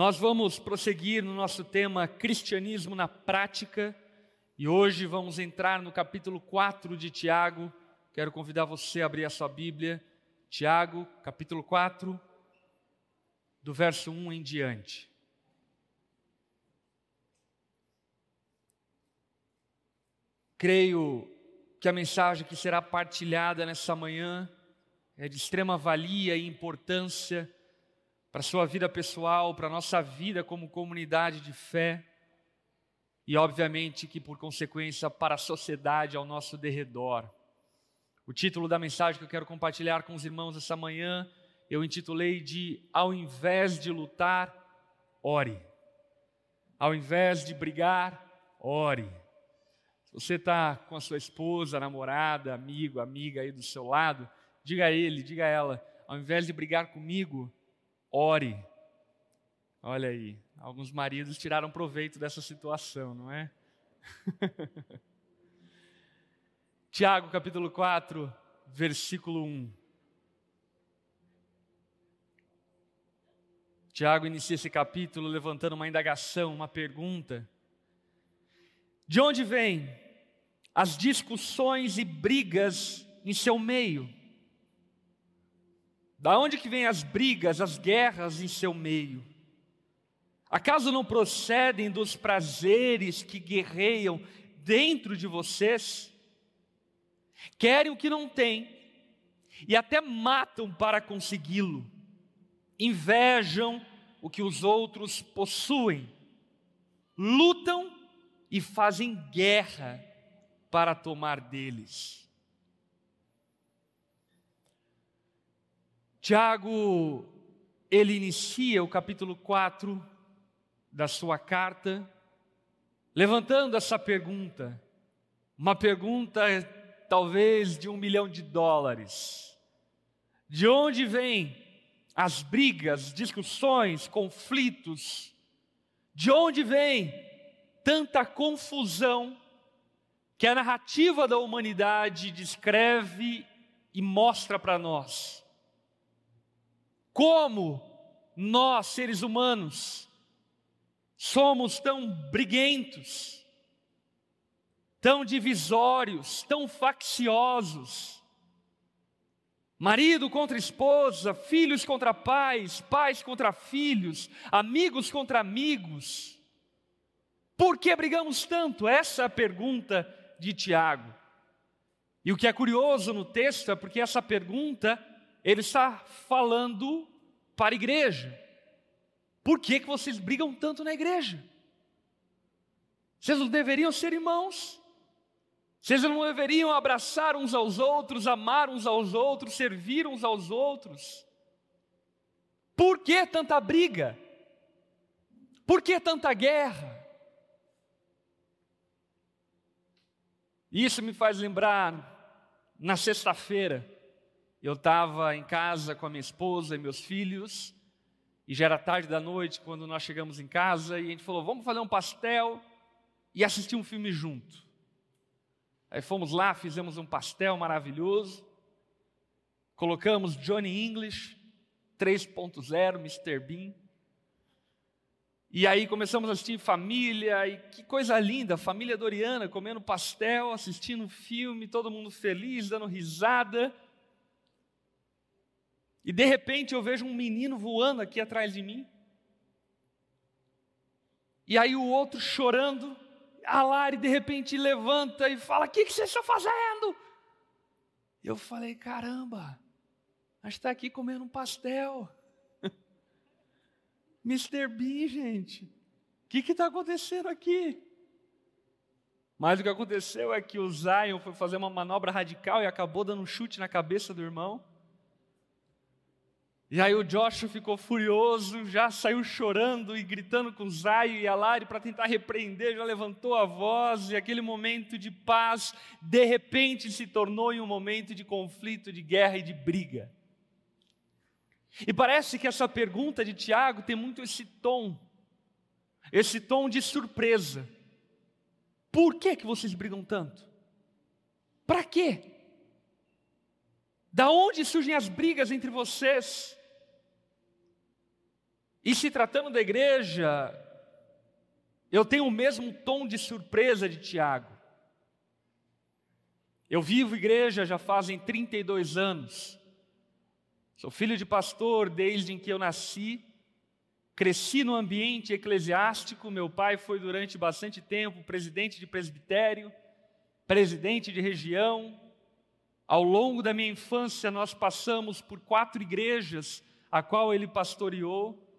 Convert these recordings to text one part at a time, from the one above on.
Nós vamos prosseguir no nosso tema Cristianismo na Prática e hoje vamos entrar no capítulo 4 de Tiago. Quero convidar você a abrir a sua Bíblia, Tiago, capítulo 4, do verso 1 em diante. Creio que a mensagem que será partilhada nessa manhã é de extrema valia e importância para a sua vida pessoal, para a nossa vida como comunidade de fé e, obviamente, que por consequência para a sociedade ao nosso derredor. O título da mensagem que eu quero compartilhar com os irmãos essa manhã, eu intitulei de Ao invés de lutar, ore. Ao invés de brigar, ore. Se você está com a sua esposa, namorada, amigo, amiga aí do seu lado, diga a ele, diga a ela, ao invés de brigar comigo, ore. Olha aí, alguns maridos tiraram proveito dessa situação, não é? Tiago capítulo 4, versículo 1. Tiago inicia esse capítulo levantando uma indagação, uma pergunta. De onde vêm as discussões e brigas em seu meio? Da onde que vêm as brigas, as guerras em seu meio? Acaso não procedem dos prazeres que guerreiam dentro de vocês? Querem o que não têm e até matam para consegui-lo. Invejam o que os outros possuem. Lutam e fazem guerra para tomar deles. Tiago, ele inicia o capítulo 4 da sua carta, levantando essa pergunta, uma pergunta talvez de um milhão de dólares: de onde vêm as brigas, discussões, conflitos? De onde vem tanta confusão que a narrativa da humanidade descreve e mostra para nós. Como nós, seres humanos, somos tão briguentos, tão divisórios, tão facciosos. Marido contra esposa, filhos contra pais, pais contra filhos, amigos contra amigos. Por que brigamos tanto? Essa é a pergunta de Tiago. E o que é curioso no texto é porque essa pergunta ele está falando para a igreja. Por que, que vocês brigam tanto na igreja? Vocês não deveriam ser irmãos? Vocês não deveriam abraçar uns aos outros, amar uns aos outros, servir uns aos outros? Por que tanta briga? Por que tanta guerra? Isso me faz lembrar, na sexta-feira, eu estava em casa com a minha esposa e meus filhos, e já era tarde da noite quando nós chegamos em casa, e a gente falou: vamos fazer um pastel e assistir um filme junto. Aí fomos lá, fizemos um pastel maravilhoso, colocamos Johnny English 3.0, Mr. Bean, e aí começamos a assistir família, e que coisa linda, família Doriana comendo pastel, assistindo filme, todo mundo feliz, dando risada. E de repente eu vejo um menino voando aqui atrás de mim. E aí o outro chorando, a Lari de repente levanta e fala: O que, que vocês estão fazendo? Eu falei: Caramba, a gente está aqui comendo um pastel. Mr. Bean, gente. O que está acontecendo aqui? Mas o que aconteceu é que o Zion foi fazer uma manobra radical e acabou dando um chute na cabeça do irmão. E aí o Joshua ficou furioso, já saiu chorando e gritando com o Zion e a Lari para tentar repreender, já levantou a voz e aquele momento de paz, de repente se tornou em um momento de conflito, de guerra e de briga. E parece que essa pergunta de Tiago tem muito esse tom, esse tom de surpresa. Por que que vocês brigam tanto? Para quê? Da onde surgem as brigas entre vocês? E se tratando da igreja, eu tenho o mesmo tom de surpresa de Tiago. Eu vivo igreja já fazem 32 anos. Sou filho de pastor desde em que eu nasci. Cresci no ambiente eclesiástico. Meu pai foi durante bastante tempo presidente de presbitério, presidente de região. Ao longo da minha infância, nós passamos por quatro igrejas, a qual ele pastoreou.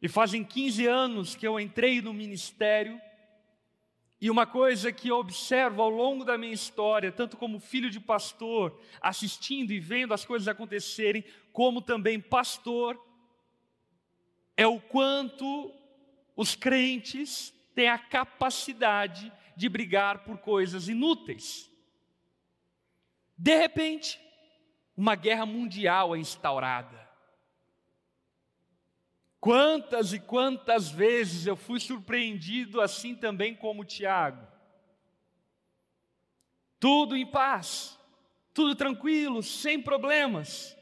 E fazem 15 anos que eu entrei no ministério. E uma coisa que eu observo ao longo da minha história, tanto como filho de pastor, assistindo e vendo as coisas acontecerem, como também pastor, é o quanto os crentes têm a capacidade de brigar por coisas inúteis. De repente, uma guerra mundial é instaurada. Quantas e quantas vezes eu fui surpreendido assim também como Tiago. Tudo em paz, tudo tranquilo, sem problemas.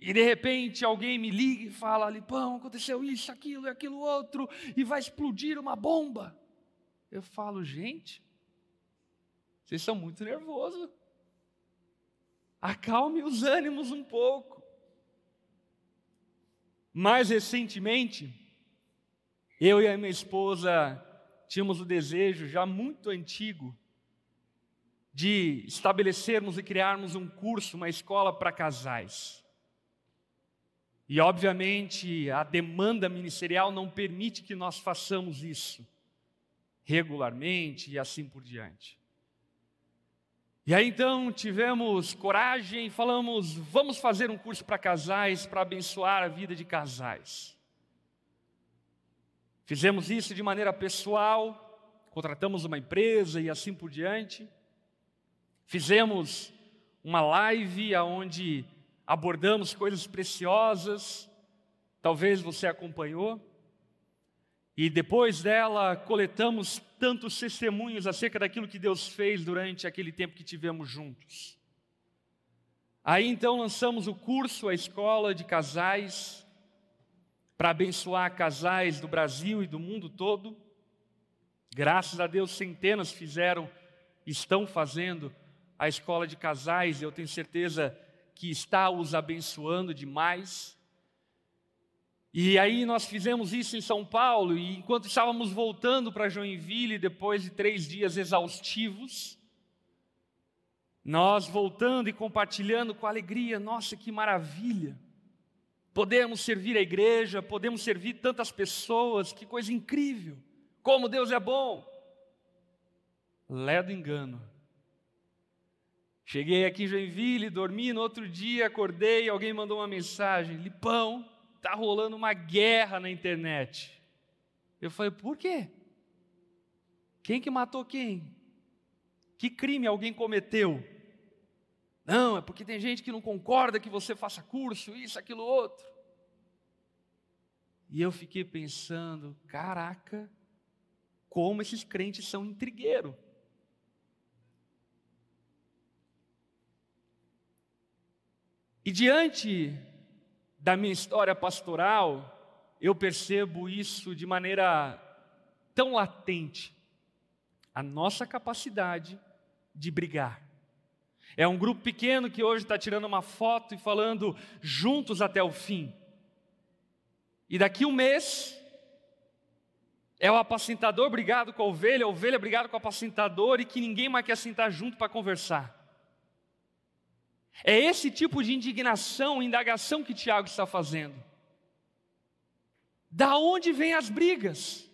E de repente alguém me liga e fala: Lipão, aconteceu isso, aquilo e aquilo outro, e vai explodir uma bomba. Eu falo, gente, vocês são muito nervosos. Acalme os ânimos um pouco. Mais recentemente, eu e a minha esposa tínhamos o desejo já muito antigo de estabelecermos e criarmos um curso, uma escola para casais. E, obviamente, a demanda ministerial não permite que nós façamos isso regularmente e assim por diante. E aí então tivemos coragem falamos: vamos fazer um curso para casais, para abençoar a vida de casais. Fizemos isso de maneira pessoal, contratamos uma empresa e assim por diante. Fizemos uma live onde abordamos coisas preciosas, talvez você acompanhou. E depois dela, coletamos tantos testemunhos acerca daquilo que Deus fez durante aquele tempo que tivemos juntos. Aí então lançamos o curso, a escola de casais, para abençoar casais do Brasil e do mundo todo. Graças a Deus, centenas fizeram, estão fazendo a escola de casais, e eu tenho certeza que está os abençoando demais. E aí nós fizemos isso em São Paulo, e enquanto estávamos voltando para Joinville, depois de três dias exaustivos, nós voltando e compartilhando com alegria, nossa, que maravilha! Podemos servir a igreja, podemos servir tantas pessoas, que coisa incrível! Como Deus é bom! Ledo engano. Cheguei aqui em Joinville, dormi, no outro dia acordei, alguém mandou uma mensagem: Lipão, está rolando uma guerra na internet. Eu falei, por quê? Quem que matou quem? Que crime alguém cometeu? Não, é porque tem gente que não concorda que você faça curso, isso, aquilo, outro. E eu fiquei pensando, caraca, como esses crentes são intrigueiros. E diante da minha história pastoral, eu percebo isso de maneira tão latente. A nossa capacidade de brigar. É um grupo pequeno que hoje está tirando uma foto e falando juntos até o fim. E daqui um mês, é o apacentador brigado com a ovelha, a ovelha brigado com o apacentador e que ninguém mais quer sentar junto para conversar. É esse tipo de indignação, indagação que Tiago está fazendo. Da onde vêm as brigas?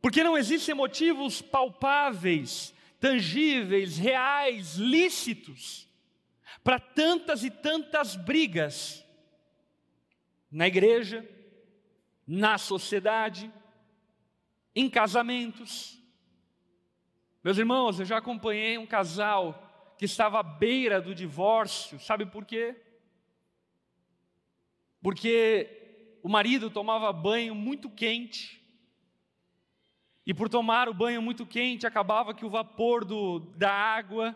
Porque não existem motivos palpáveis, tangíveis, reais, lícitos para tantas e tantas brigas na igreja, na sociedade, em casamentos. Meus irmãos, eu já acompanhei um casal que estava à beira do divórcio. Sabe por quê? Porque o marido tomava banho muito quente. E por tomar o banho muito quente, acabava que o vapor do, da água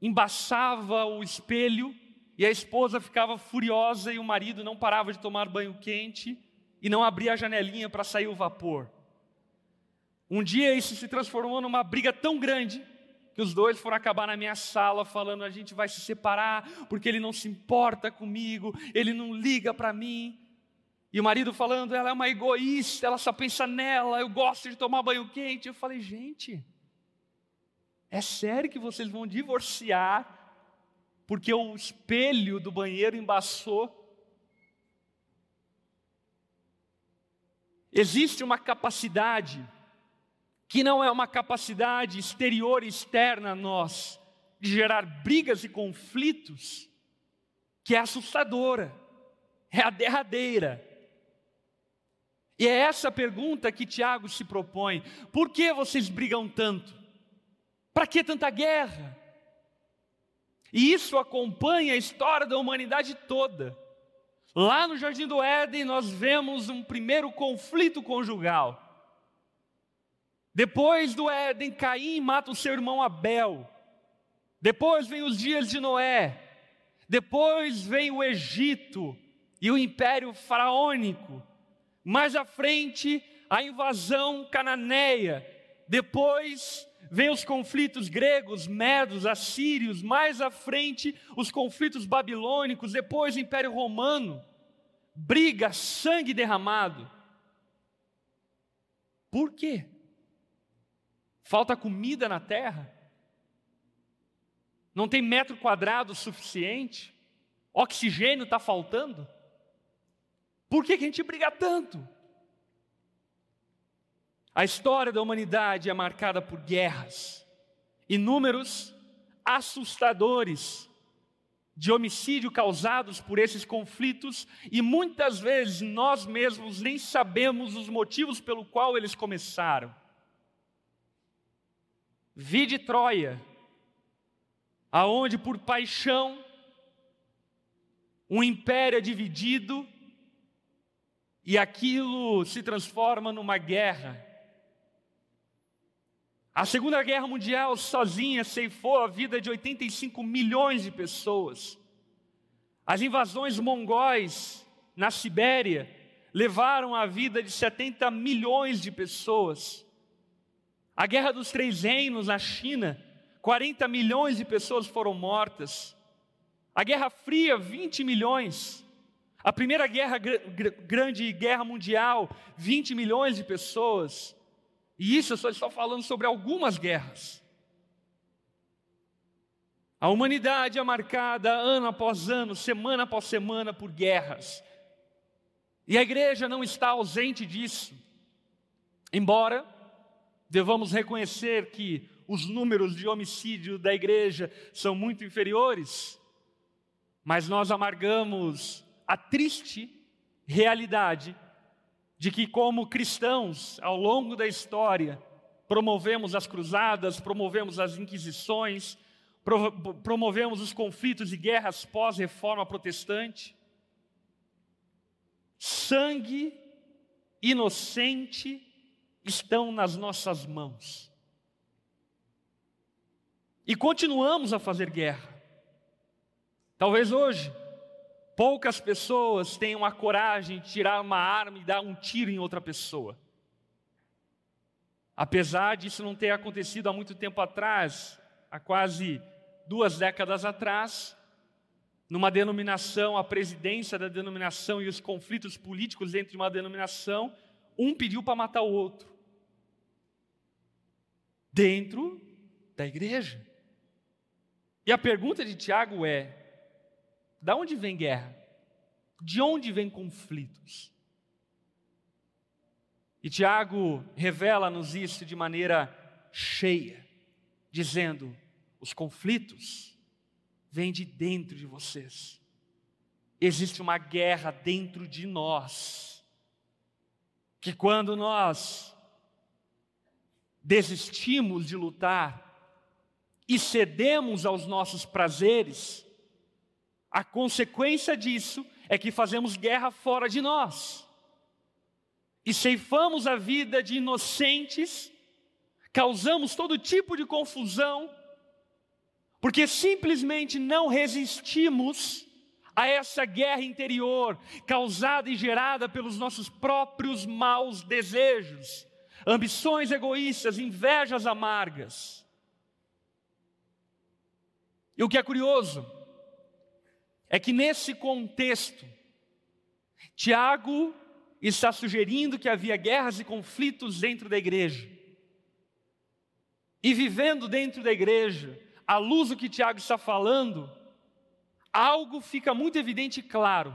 embaçava o espelho e a esposa ficava furiosa e o marido não parava de tomar banho quente e não abria a janelinha para sair o vapor. Um dia isso se transformou numa briga tão grande que os dois foram acabar na minha sala falando: a gente vai se separar porque ele não se importa comigo, ele não liga para mim. E o marido falando: ela é uma egoísta, ela só pensa nela, eu gosto de tomar banho quente. Eu falei: gente, é sério que vocês vão divorciar porque o espelho do banheiro embaçou? Existe uma capacidade que não é uma capacidade exterior e externa a nós, de gerar brigas e conflitos, que é assustadora, é a derradeira. E é essa pergunta que Tiago se propõe: por que vocês brigam tanto? Para que tanta guerra? E isso acompanha a história da humanidade toda. Lá no Jardim do Éden, nós vemos um primeiro conflito conjugal. Depois do Éden, Caim mata o seu irmão Abel. Depois vem os dias de Noé. Depois vem o Egito e o império faraônico. Mais à frente, a invasão cananeia. Depois vem os conflitos gregos, medos, assírios. Mais à frente, os conflitos babilônicos. Depois, o império romano. Briga, sangue derramado. Por quê? Falta comida na terra? Não tem metro quadrado suficiente? Oxigênio está faltando? Por que, que a gente briga tanto? A história da humanidade é marcada por guerras, inúmeros, assustadores, de homicídio causados por esses conflitos, e muitas vezes nós mesmos nem sabemos os motivos pelo qual eles começaram. Vide Troia, aonde por paixão um império é dividido e aquilo se transforma numa guerra. A Segunda Guerra Mundial sozinha ceifou a vida de 85 milhões de pessoas. As invasões mongóis na Sibéria levaram a vida de 70 milhões de pessoas. A Guerra dos Três Reinos na China, 40 milhões de pessoas foram mortas. A Guerra Fria, 20 milhões. A Primeira Guerra, Grande Guerra Mundial, 20 milhões de pessoas. E isso eu só estou falando sobre algumas guerras. A humanidade é marcada ano após ano, semana após semana, por guerras. E a igreja não está ausente disso. Embora devamos reconhecer que os números de homicídio da igreja são muito inferiores, mas nós amargamos a triste realidade de que, como cristãos, ao longo da história, promovemos as cruzadas, promovemos as inquisições, promovemos os conflitos e guerras pós-reforma protestante. Sangue inocente estão nas nossas mãos. E continuamos a fazer guerra. Talvez hoje, poucas pessoas tenham a coragem de tirar uma arma e dar um tiro em outra pessoa. Apesar disso não ter acontecido há muito tempo atrás, há quase duas décadas atrás, numa denominação, a presidência da denominação e os conflitos políticos dentro de uma denominação, um pediu para matar o outro dentro da igreja. E a pergunta de Tiago é: da onde vem guerra? De onde vem conflitos? E Tiago revela-nos isso de maneira cheia, dizendo: os conflitos vêm de dentro de vocês. Existe uma guerra dentro de nós, que quando nós desistimos de lutar e cedemos aos nossos prazeres, a consequência disso é que fazemos guerra fora de nós. E ceifamos a vida de inocentes, causamos todo tipo de confusão, porque simplesmente não resistimos a essa guerra interior causada e gerada pelos nossos próprios maus desejos, ambições egoístas, invejas amargas. E o que é curioso é que nesse contexto, Tiago está sugerindo que havia guerras e conflitos dentro da igreja. E vivendo dentro da igreja, à luz do que Tiago está falando, algo fica muito evidente e claro.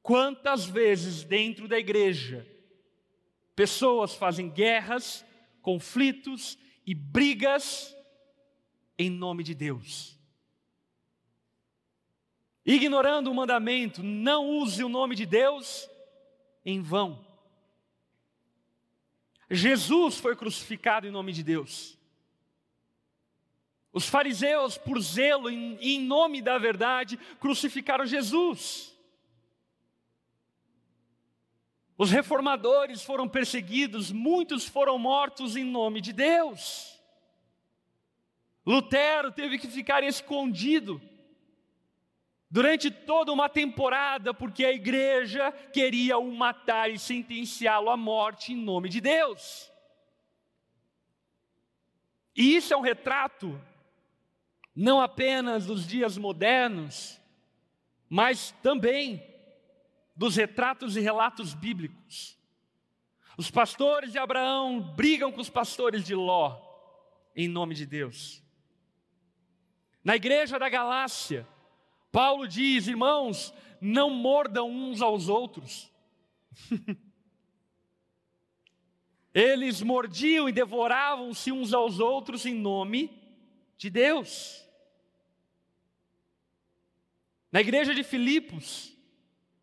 Quantas vezes dentro da igreja pessoas fazem guerras, conflitos e brigas em nome de Deus? Ignorando o mandamento, não use o nome de Deus em vão. Jesus foi crucificado em nome de Deus. Os fariseus, por zelo em, em nome da verdade, crucificaram Jesus. Os reformadores foram perseguidos, muitos foram mortos em nome de Deus. Lutero teve que ficar escondido durante toda uma temporada, porque a igreja queria o matar e sentenciá-lo à morte em nome de Deus. E isso é um retrato não apenas dos dias modernos, mas também dos retratos e relatos bíblicos. Os pastores de Abraão brigam com os pastores de Ló, em nome de Deus. Na igreja da Galácia, Paulo diz: irmãos, não mordam uns aos outros. Eles mordiam e devoravam-se uns aos outros em nome de Deus. Na igreja de Filipos,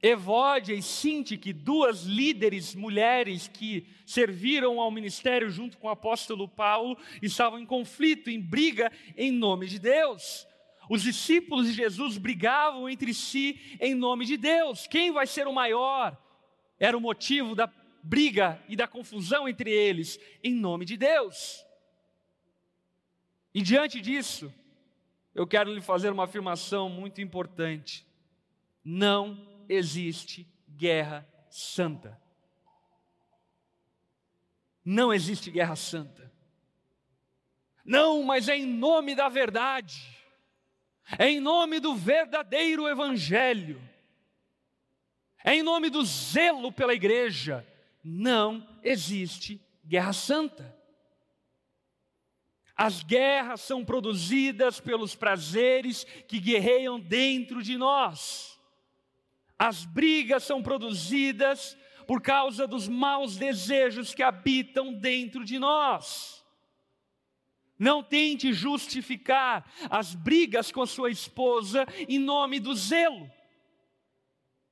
Evódia e Sintique, duas líderes mulheres que serviram ao ministério junto com o apóstolo Paulo, estavam em conflito, em briga em nome de Deus. Os discípulos de Jesus brigavam entre si em nome de Deus. Quem vai ser o maior? Era o motivo da briga e da confusão entre eles, em nome de Deus. E diante disso, eu quero lhe fazer uma afirmação muito importante. Não existe guerra santa. Não existe guerra santa. Não, mas é em nome da verdade, é em nome do verdadeiro Evangelho, é em nome do zelo pela igreja. Não existe guerra santa. As guerras são produzidas pelos prazeres que guerreiam dentro de nós. As brigas são produzidas por causa dos maus desejos que habitam dentro de nós. Não tente justificar as brigas com sua esposa em nome do zelo.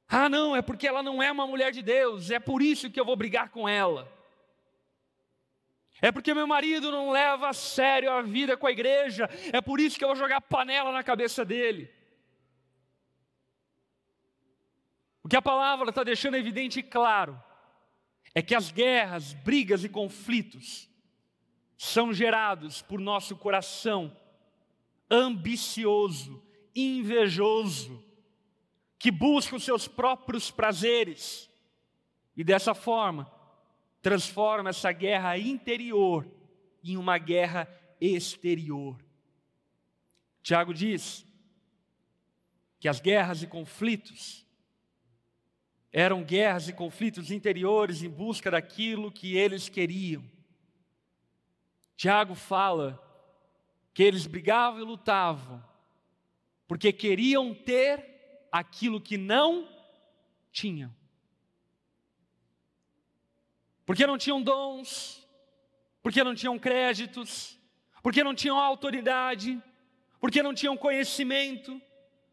Ah, não, é porque ela não é uma mulher de Deus, é por isso que eu vou brigar com ela. É porque meu marido não leva a sério a vida com a igreja, é por isso que eu vou jogar panela na cabeça dele. O que a palavra está deixando evidente e claro é que as guerras, brigas e conflitos são gerados por nosso coração ambicioso, invejoso, que busca os seus próprios prazeres e dessa forma transforma essa guerra interior em uma guerra exterior. Tiago diz que as guerras e conflitos eram guerras e conflitos interiores em busca daquilo que eles queriam. Tiago fala que eles brigavam e lutavam porque queriam ter aquilo que não tinham porque não tinham dons, porque não tinham créditos, porque não tinham autoridade, porque não tinham conhecimento,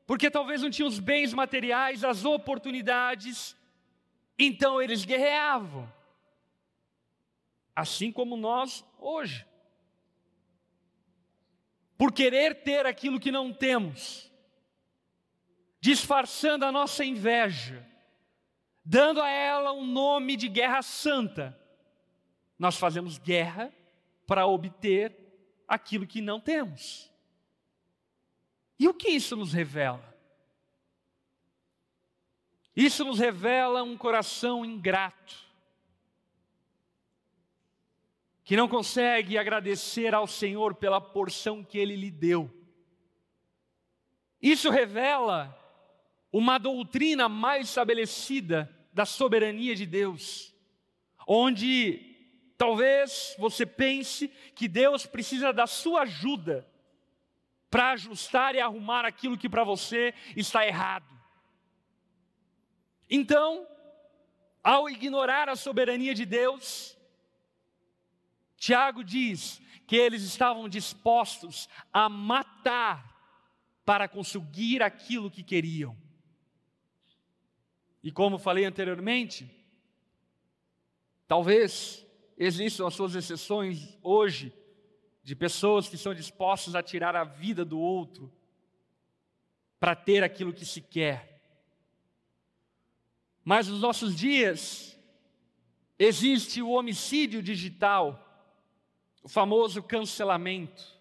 porque talvez não tinham os bens materiais, as oportunidades, então eles guerreavam. Assim como nós hoje. Por querer ter aquilo que não temos, disfarçando a nossa inveja, dando a ela um nome de guerra santa. Nós fazemos guerra para obter aquilo que não temos. E o que isso nos revela? Isso nos revela um coração ingrato, que não consegue agradecer ao Senhor pela porção que Ele lhe deu. Isso revela uma doutrina mais estabelecida da soberania de Deus, onde talvez você pense que Deus precisa da sua ajuda para ajustar e arrumar aquilo que para você está errado. Então, ao ignorar a soberania de Deus, Tiago diz que eles estavam dispostos a matar para conseguir aquilo que queriam. E como falei anteriormente, talvez existam as suas exceções hoje de pessoas que são dispostas a tirar a vida do outro para ter aquilo que se quer. Mas nos nossos dias existe o homicídio digital, o famoso cancelamento.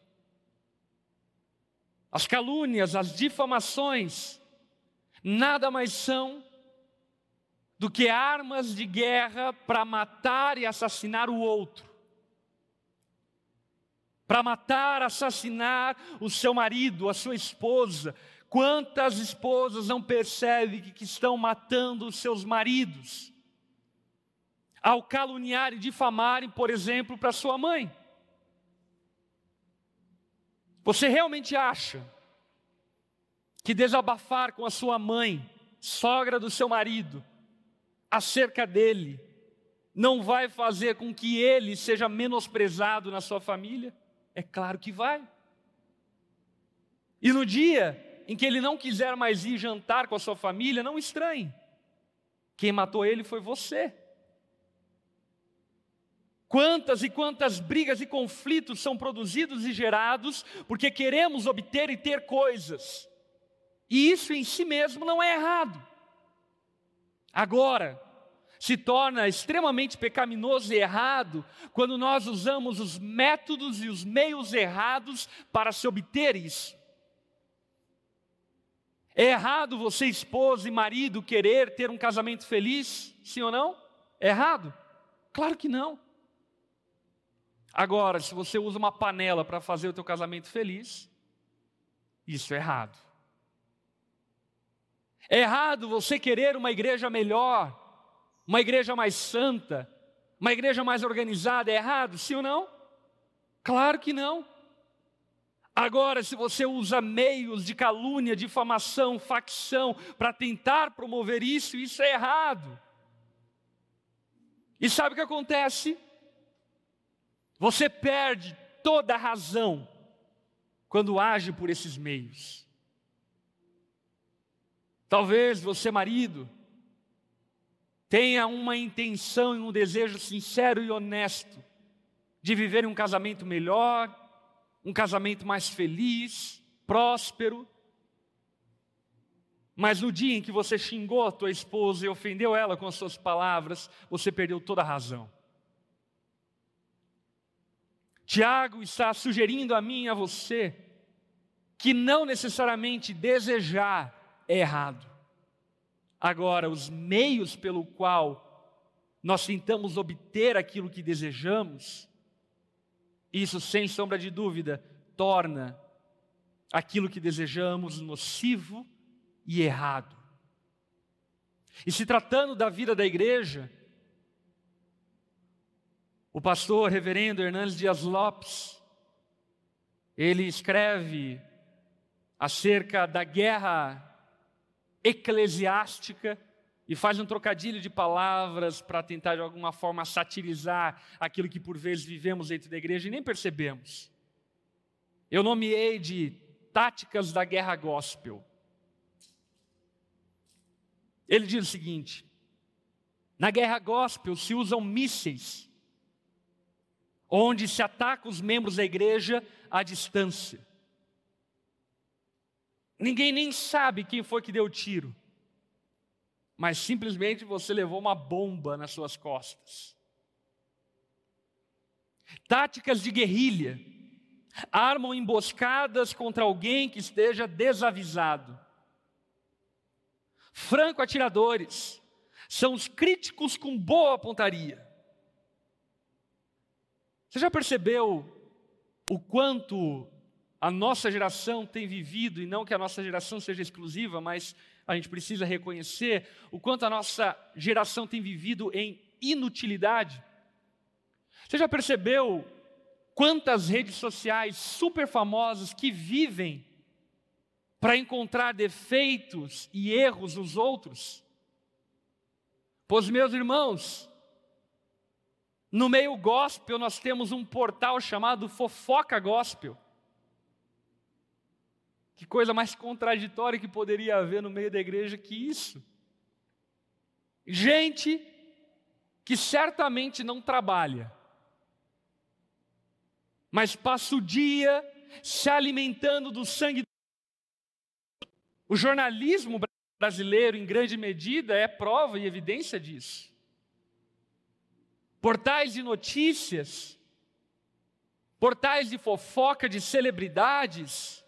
As calúnias, as difamações, nada mais são do que armas de guerra para matar e assassinar o outro. Para matar, assassinar o seu marido, a sua esposa. Quantas esposas não percebem que estão matando os seus maridos? Ao caluniar e difamarem, por exemplo, para sua mãe. Você realmente acha que desabafar com a sua mãe, sogra do seu marido, acerca dele, não vai fazer com que ele seja menosprezado na sua família? É claro que vai. E no dia em que ele não quiser mais ir jantar com a sua família, não estranhe. Quem matou ele foi você. Quantas e quantas brigas e conflitos são produzidos e gerados porque queremos obter e ter coisas. E isso em si mesmo não é errado. Agora, se torna extremamente pecaminoso e errado quando nós usamos os métodos e os meios errados para se obter isso. É errado você, esposa e marido, querer ter um casamento feliz? Sim ou não? É errado? Claro que não. Agora, se você usa uma panela para fazer o teu casamento feliz, isso é errado. É errado você querer uma igreja melhor, uma igreja mais santa, uma igreja mais organizada. É errado, sim ou não? Claro que não. Agora, se você usa meios de calúnia, difamação, facção para tentar promover isso, isso é errado. E sabe o que acontece? Você perde toda a razão quando age por esses meios. Talvez você, marido, tenha uma intenção e um desejo sincero e honesto de viver um casamento melhor, um casamento mais feliz, próspero. Mas no dia em que você xingou a tua esposa e ofendeu ela com as suas palavras, você perdeu toda a razão. Tiago está sugerindo a mim e a você que não necessariamente desejar é errado. Agora, os meios pelo qual nós tentamos obter aquilo que desejamos, isso sem sombra de dúvida torna aquilo que desejamos nocivo e errado. E se tratando da vida da igreja, o pastor reverendo Hernandes Dias Lopes, ele escreve acerca da guerra eclesiástica e faz um trocadilho de palavras para tentar de alguma forma satirizar aquilo que por vezes vivemos dentro da igreja e nem percebemos. Eu nomeei de táticas da guerra gospel. Ele diz o seguinte: na guerra gospel se usam mísseis onde se ataca os membros da igreja à distância. Ninguém nem sabe quem foi que deu o tiro, mas simplesmente você levou uma bomba nas suas costas. Táticas de guerrilha armam emboscadas contra alguém que esteja desavisado. franco-atiradores, são os críticos com boa pontaria. Você já percebeu o quanto a nossa geração tem vivido, e não que a nossa geração seja exclusiva, mas a gente precisa reconhecer o quanto a nossa geração tem vivido em inutilidade? Você já percebeu quantas redes sociais super famosas que vivem para encontrar defeitos e erros nos outros? Pois, meus irmãos, no meio gospel nós temos um portal chamado Fofoca Gospel. Que coisa mais contraditória que poderia haver no meio da igreja que isso? Gente que certamente não trabalha, mas passa o dia se alimentando do sangue. O jornalismo brasileiro, em grande medida, é prova e evidência disso. Portais de notícias, portais de fofoca de celebridades,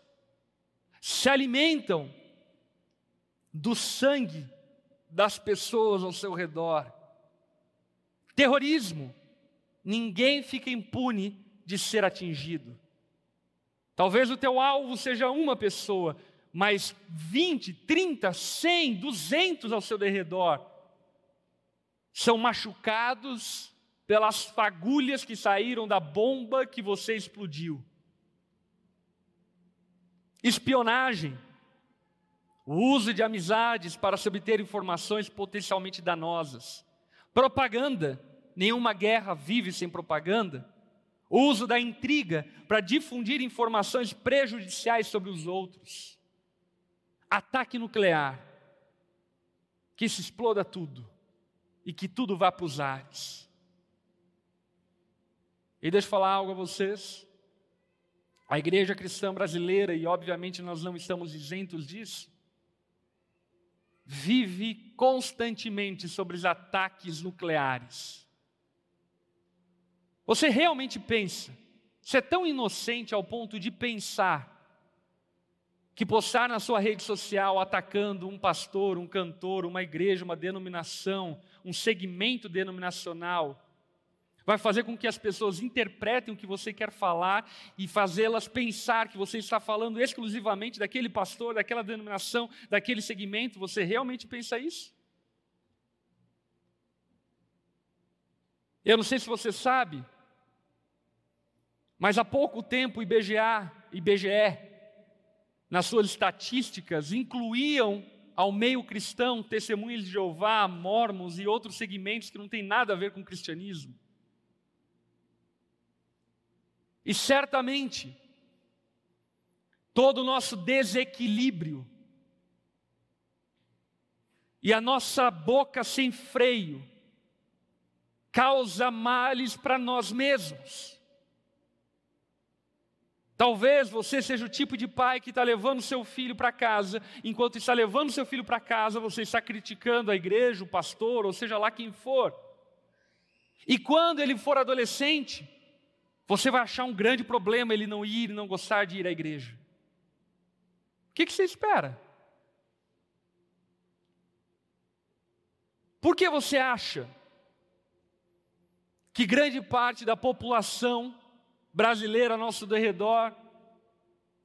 se alimentam do sangue das pessoas ao seu redor. Terrorismo, ninguém fica impune de ser atingido. Talvez o teu alvo seja uma pessoa, mas 20, 30, 100, 200 ao seu derredor são machucados pelas fagulhas que saíram da bomba que você explodiu. Espionagem, o uso de amizades para se obter informações potencialmente danosas. Propaganda, nenhuma guerra vive sem propaganda. O uso da intriga para difundir informações prejudiciais sobre os outros ataque nuclear, que se exploda tudo e que tudo vá para os ares. E deixa eu falar algo a vocês. A igreja cristã brasileira, e obviamente nós não estamos isentos disso, vive constantemente sobre os ataques nucleares. Você realmente pensa, você é tão inocente ao ponto de pensar que postar na sua rede social atacando um pastor, um cantor, uma igreja, uma denominação, um segmento denominacional, vai fazer com que as pessoas interpretem o que você quer falar e fazê-las pensar que você está falando exclusivamente daquele pastor, daquela denominação, daquele segmento. Você realmente pensa isso? Eu não sei se você sabe, mas há pouco tempo IBGA, IBGE, nas suas estatísticas, incluíam ao meio cristão testemunhas de Jeová, mormons e outros segmentos que não têm nada a ver com o cristianismo. E certamente, todo o nosso desequilíbrio e a nossa boca sem freio causa males para nós mesmos. Talvez você seja o tipo de pai que está levando seu filho para casa, enquanto está levando seu filho para casa, você está criticando a igreja, o pastor, ou seja lá quem for. E quando ele for adolescente, você vai achar um grande problema ele não ir não gostar de ir à igreja. O que, que você espera? Por que você acha que grande parte da população brasileira ao nosso derredor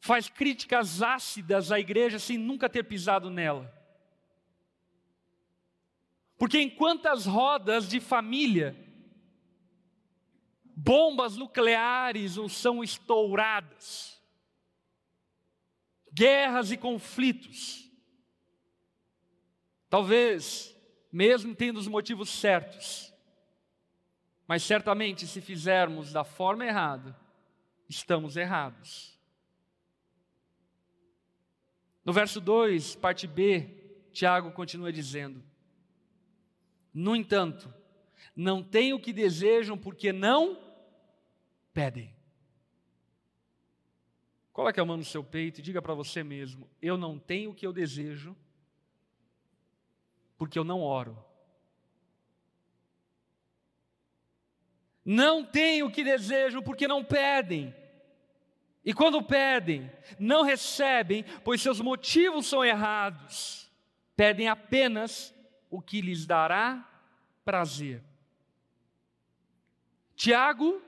faz críticas ácidas à igreja sem nunca ter pisado nela. Porque enquanto as rodas de família, bombas nucleares são estouradas, guerras e conflitos, talvez, mesmo tendo os motivos certos, mas certamente se fizermos da forma errada, estamos errados. No verso 2, parte B, Tiago continua dizendo: No entanto, não têm o que desejam porque não pedem. Coloque a mão no seu peito e diga para você mesmo: Eu não tenho o que eu desejo porque eu não oro. Não têm o que desejam porque não pedem. E quando pedem, não recebem, pois seus motivos são errados. pedem apenas o que lhes dará prazer. Tiago,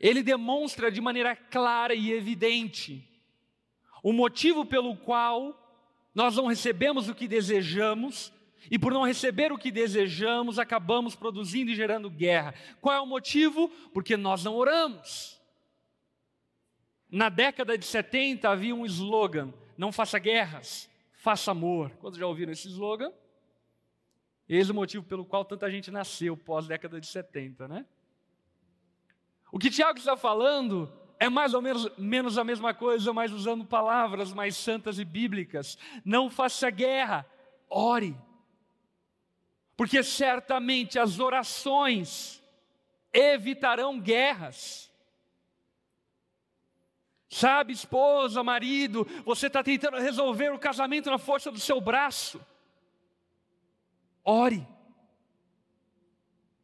ele demonstra de maneira clara e evidente o motivo pelo qual nós não recebemos o que desejamos e por não receber o que desejamos, acabamos produzindo e gerando guerra. Qual é o motivo? Porque nós não oramos. Na década de 70 havia um slogan: não faça guerras, faça amor. Quantos já ouviram esse slogan? Eis o motivo pelo qual tanta gente nasceu pós-década de 70, né? O que Tiago está falando é mais ou menos, menos a mesma coisa, mas usando palavras mais santas e bíblicas. Não faça guerra, ore. Porque certamente as orações evitarão guerras. Sabe, esposa, marido, você está tentando resolver o casamento na força do seu braço. Ore.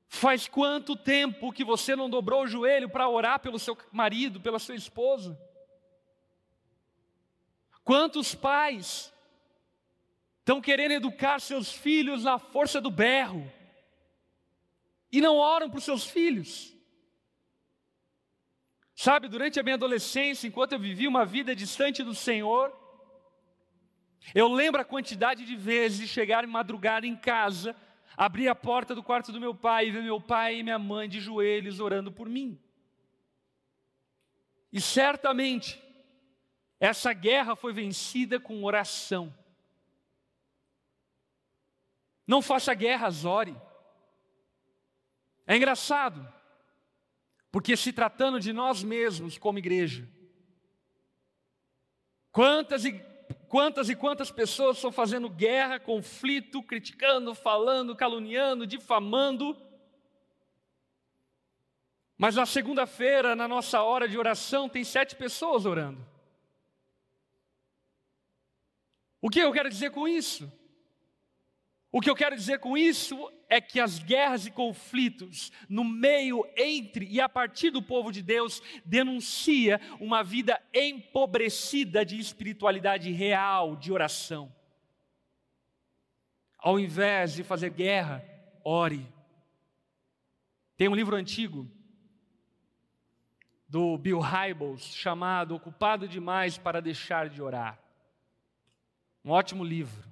Faz quanto tempo que você não dobrou o joelho para orar pelo seu marido, pela sua esposa? Quantos pais estão querendo educar seus filhos na força do berro e não oram para os seus filhos? Sabe, durante a minha adolescência, enquanto eu vivi uma vida distante do Senhor, eu lembro a quantidade de vezes chegar em madrugada em casa, abrir a porta do quarto do meu pai e ver meu pai e minha mãe de joelhos orando por mim. E certamente, essa guerra foi vencida com oração. Não faça guerras, ore. É engraçado, porque se tratando de nós mesmos como igreja, quantas e quantas e quantas pessoas estão fazendo guerra, conflito, criticando, falando, caluniando, difamando. Mas na segunda-feira, na nossa hora de oração, tem sete pessoas orando. O que eu quero dizer com isso? O que eu quero dizer com isso é que as guerras e conflitos no meio, entre e a partir do povo de Deus denuncia uma vida empobrecida de espiritualidade real, de oração. Ao invés de fazer guerra, ore. Tem um livro antigo do Bill Hybels chamado Ocupado Demais para Deixar de Orar. Um ótimo livro.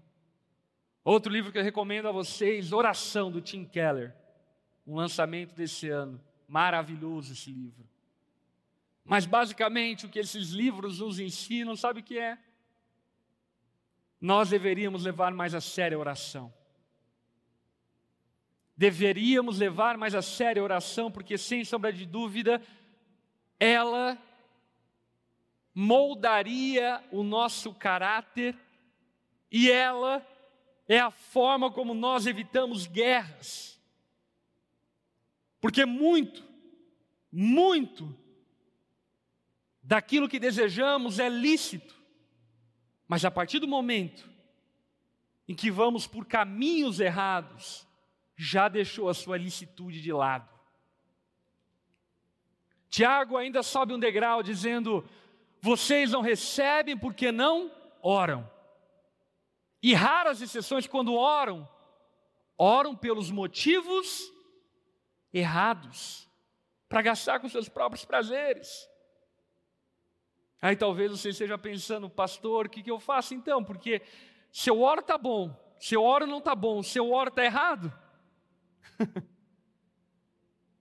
Outro livro que eu recomendo a vocês, Oração, do Tim Keller. Um lançamento desse ano. Maravilhoso esse livro. Mas basicamente o que esses livros nos ensinam, sabe o que é? Nós deveríamos levar mais a sério a oração. Deveríamos levar mais a sério a oração, porque sem sombra de dúvida, ela moldaria o nosso caráter e ela é a forma como nós evitamos guerras. Porque muito, muito daquilo que desejamos é lícito, mas a partir do momento em que vamos por caminhos errados, já deixou a sua licitude de lado. Tiago ainda sobe um degrau dizendo: vocês não recebem porque não oram. E raras exceções, quando oram, oram pelos motivos errados, para gastar com seus próprios prazeres. Aí talvez você esteja pensando, pastor, o que, que eu faço então? Porque se eu oro está bom, se eu oro não está bom, se eu oro está errado.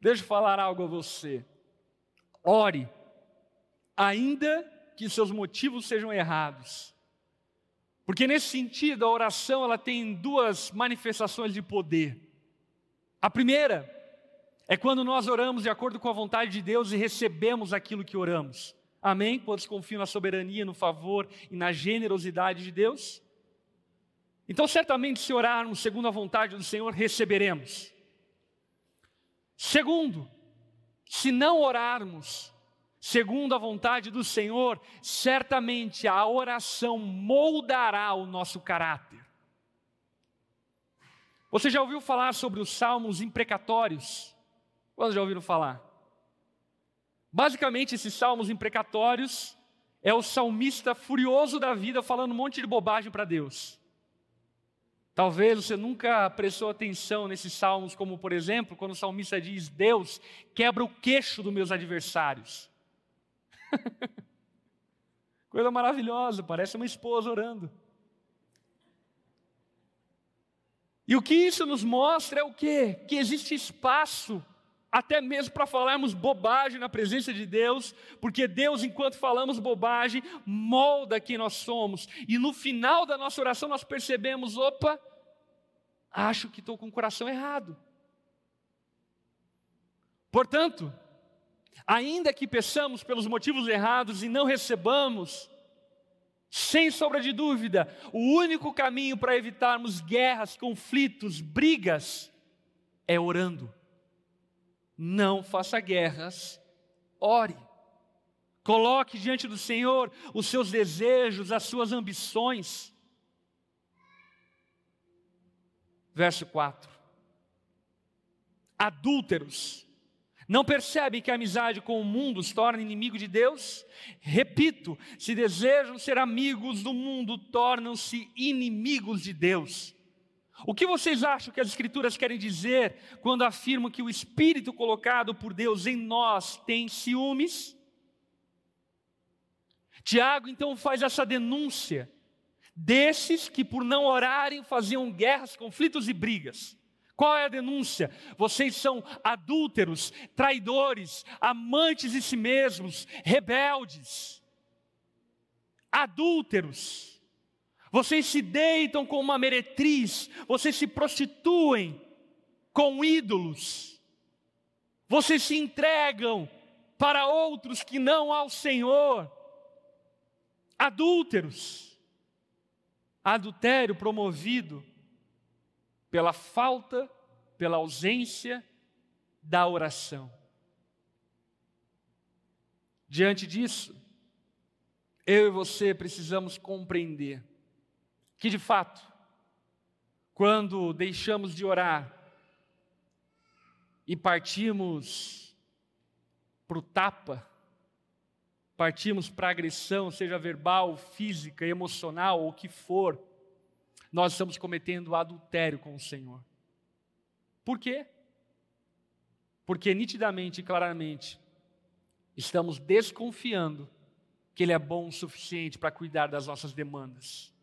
Deixa eu falar algo a você. Ore, ainda que seus motivos sejam errados. Porque nesse sentido, a oração ela tem duas manifestações de poder. A primeira é quando nós oramos de acordo com a vontade de Deus e recebemos aquilo que oramos. Amém? Quantos confiam na soberania, no favor e na generosidade de Deus? Então, certamente, se orarmos segundo a vontade do Senhor, receberemos. Segundo, se não orarmos segundo a vontade do Senhor, certamente a oração moldará o nosso caráter. Você já ouviu falar sobre os salmos imprecatórios? Quando já ouviram falar? Basicamente, esses salmos imprecatórios, é o salmista furioso da vida falando um monte de bobagem para Deus. Talvez você nunca prestou atenção nesses salmos, como por exemplo, quando o salmista diz: Deus quebra o queixo dos meus adversários. Coisa maravilhosa, parece uma esposa orando. E o que isso nos mostra é o quê? Que existe espaço até mesmo para falarmos bobagem na presença de Deus, porque Deus, enquanto falamos bobagem, molda quem nós somos, e no final da nossa oração nós percebemos: opa, acho que estou com o coração errado. Portanto, ainda que peçamos pelos motivos errados e não recebamos, sem sombra de dúvida, o único caminho para evitarmos guerras, conflitos, brigas é orando. Não faça guerras, ore. Coloque diante do Senhor os seus desejos, as suas ambições. verso 4. Adúlteros, não percebem que a amizade com o mundo os torna inimigo de Deus? Repito, se desejam ser amigos do mundo, tornam-se inimigos de Deus. O que vocês acham que as Escrituras querem dizer quando afirmam que o Espírito colocado por Deus em nós tem ciúmes? Tiago então faz essa denúncia desses que, por não orarem, faziam guerras, conflitos e brigas. Qual é a denúncia? Vocês são adúlteros, traidores, amantes de si mesmos, rebeldes. Adúlteros. Vocês se deitam com uma meretriz, vocês se prostituem com ídolos. Vocês se entregam para outros que não ao Senhor. Adúlteros adultério promovido pela falta, pela ausência da oração. Diante disso, eu e você precisamos compreender que, de fato, quando deixamos de orar e partimos para o tapa, partimos para agressão, seja verbal, física, emocional ou o que for, nós estamos cometendo adultério com o Senhor. Por quê? Porque nitidamente e claramente estamos desconfiando que Ele é bom o suficiente para cuidar das nossas demandas,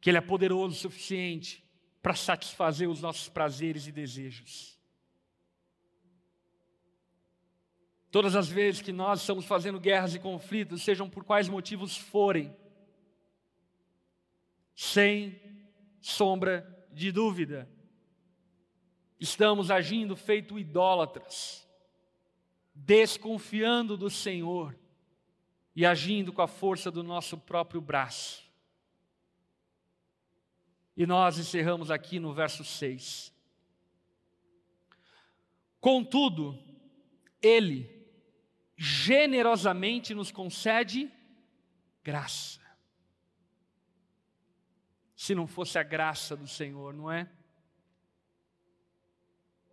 que Ele é poderoso o suficiente para satisfazer os nossos prazeres e desejos. Todas as vezes que nós estamos fazendo guerras e conflitos, sejam por quais motivos forem, sem sombra de dúvida, estamos agindo feito idólatras, desconfiando do Senhor e agindo com a força do nosso próprio braço. E nós encerramos aqui no verso 6. Contudo, Ele, generosamente nos concede graça. Se não fosse a graça do Senhor, não é?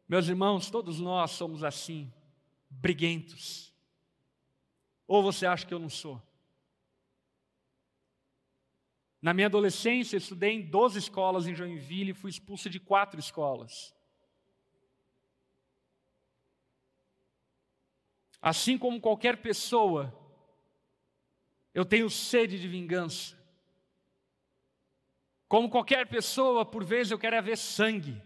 Meus irmãos, todos nós somos assim, briguentos. Ou você acha que eu não sou? Na minha adolescência, estudei em 12 escolas em Joinville e fui expulso de quatro escolas. Assim como qualquer pessoa, eu tenho sede de vingança. Como qualquer pessoa, por vezes eu quero é ver sangue.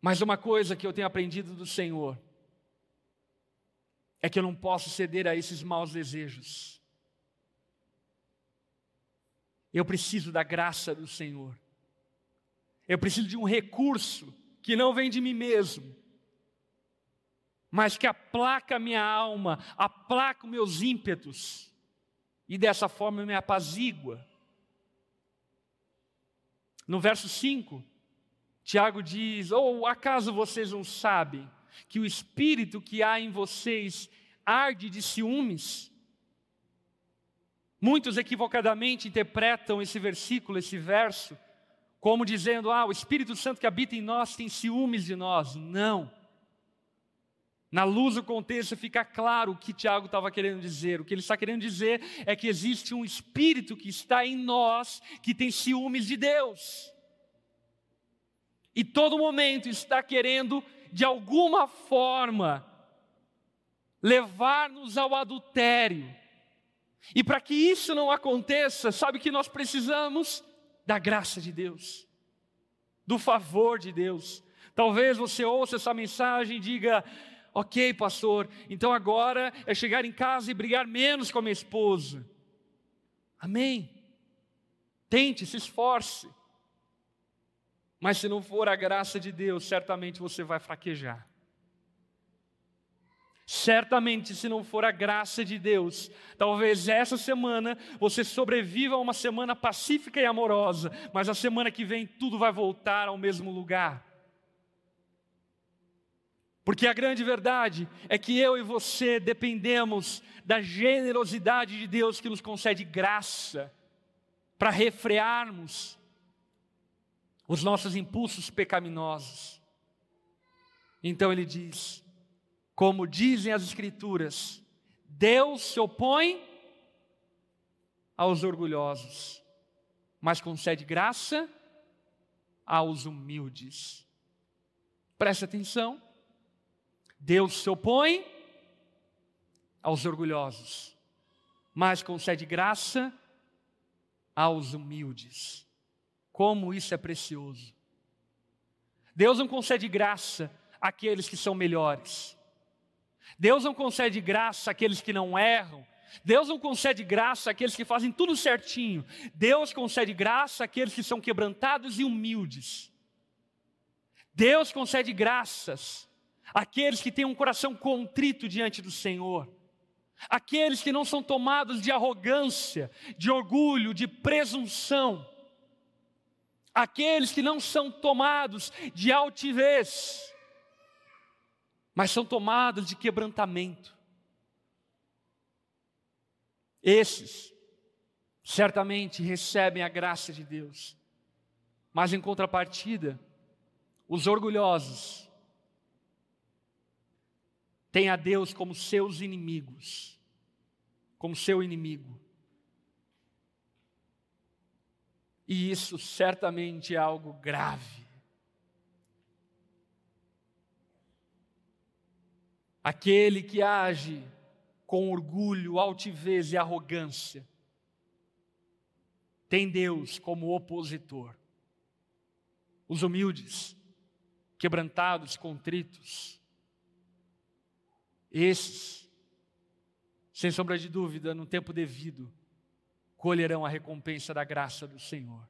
Mas uma coisa que eu tenho aprendido do Senhor é que eu não posso ceder a esses maus desejos. Eu preciso da graça do Senhor. Eu preciso de um recurso que não vem de mim mesmo, mas que aplaca minha alma, aplaca meus ímpetos, e dessa forma me apazigua. No verso 5, Tiago diz: Ou oh, acaso vocês não sabem que o espírito que há em vocês arde de ciúmes? Muitos equivocadamente interpretam esse versículo, esse verso, como dizendo, ah, o Espírito Santo que habita em nós tem ciúmes de nós. Não. Na luz do contexto fica claro o que Tiago estava querendo dizer. O que ele está querendo dizer é que existe um espírito que está em nós que tem ciúmes de Deus. E todo momento está querendo, de alguma forma, levar-nos ao adultério. E para que isso não aconteça, sabe que nós precisamos da graça de Deus, do favor de Deus. Talvez você ouça essa mensagem e diga: Ok, pastor, então agora é chegar em casa e brigar menos com a minha esposa. Amém. Tente, se esforce. Mas se não for a graça de Deus, certamente você vai fraquejar. Certamente, se não for a graça de Deus, talvez essa semana você sobreviva a uma semana pacífica e amorosa, mas a semana que vem tudo vai voltar ao mesmo lugar. Porque a grande verdade é que eu e você dependemos da generosidade de Deus que nos concede graça para refrearmos os nossos impulsos pecaminosos. Então ele diz: como dizem as Escrituras, Deus se opõe aos orgulhosos, mas concede graça aos humildes. Preste atenção. Deus se opõe aos orgulhosos, mas concede graça aos humildes. Como isso é precioso. Deus não concede graça àqueles que são melhores. Deus não concede graça àqueles que não erram. Deus não concede graça àqueles que fazem tudo certinho. Deus concede graça àqueles que são quebrantados e humildes. Deus concede graças aqueles que têm um coração contrito diante do Senhor, aqueles que não são tomados de arrogância, de orgulho, de presunção, aqueles que não são tomados de altivez, mas são tomados de quebrantamento. Esses certamente recebem a graça de Deus, mas em contrapartida, os orgulhosos, tem a Deus como seus inimigos, como seu inimigo. E isso certamente é algo grave. Aquele que age com orgulho, altivez e arrogância, tem Deus como opositor. Os humildes, quebrantados, contritos, esses, sem sombra de dúvida, no tempo devido, colherão a recompensa da graça do Senhor.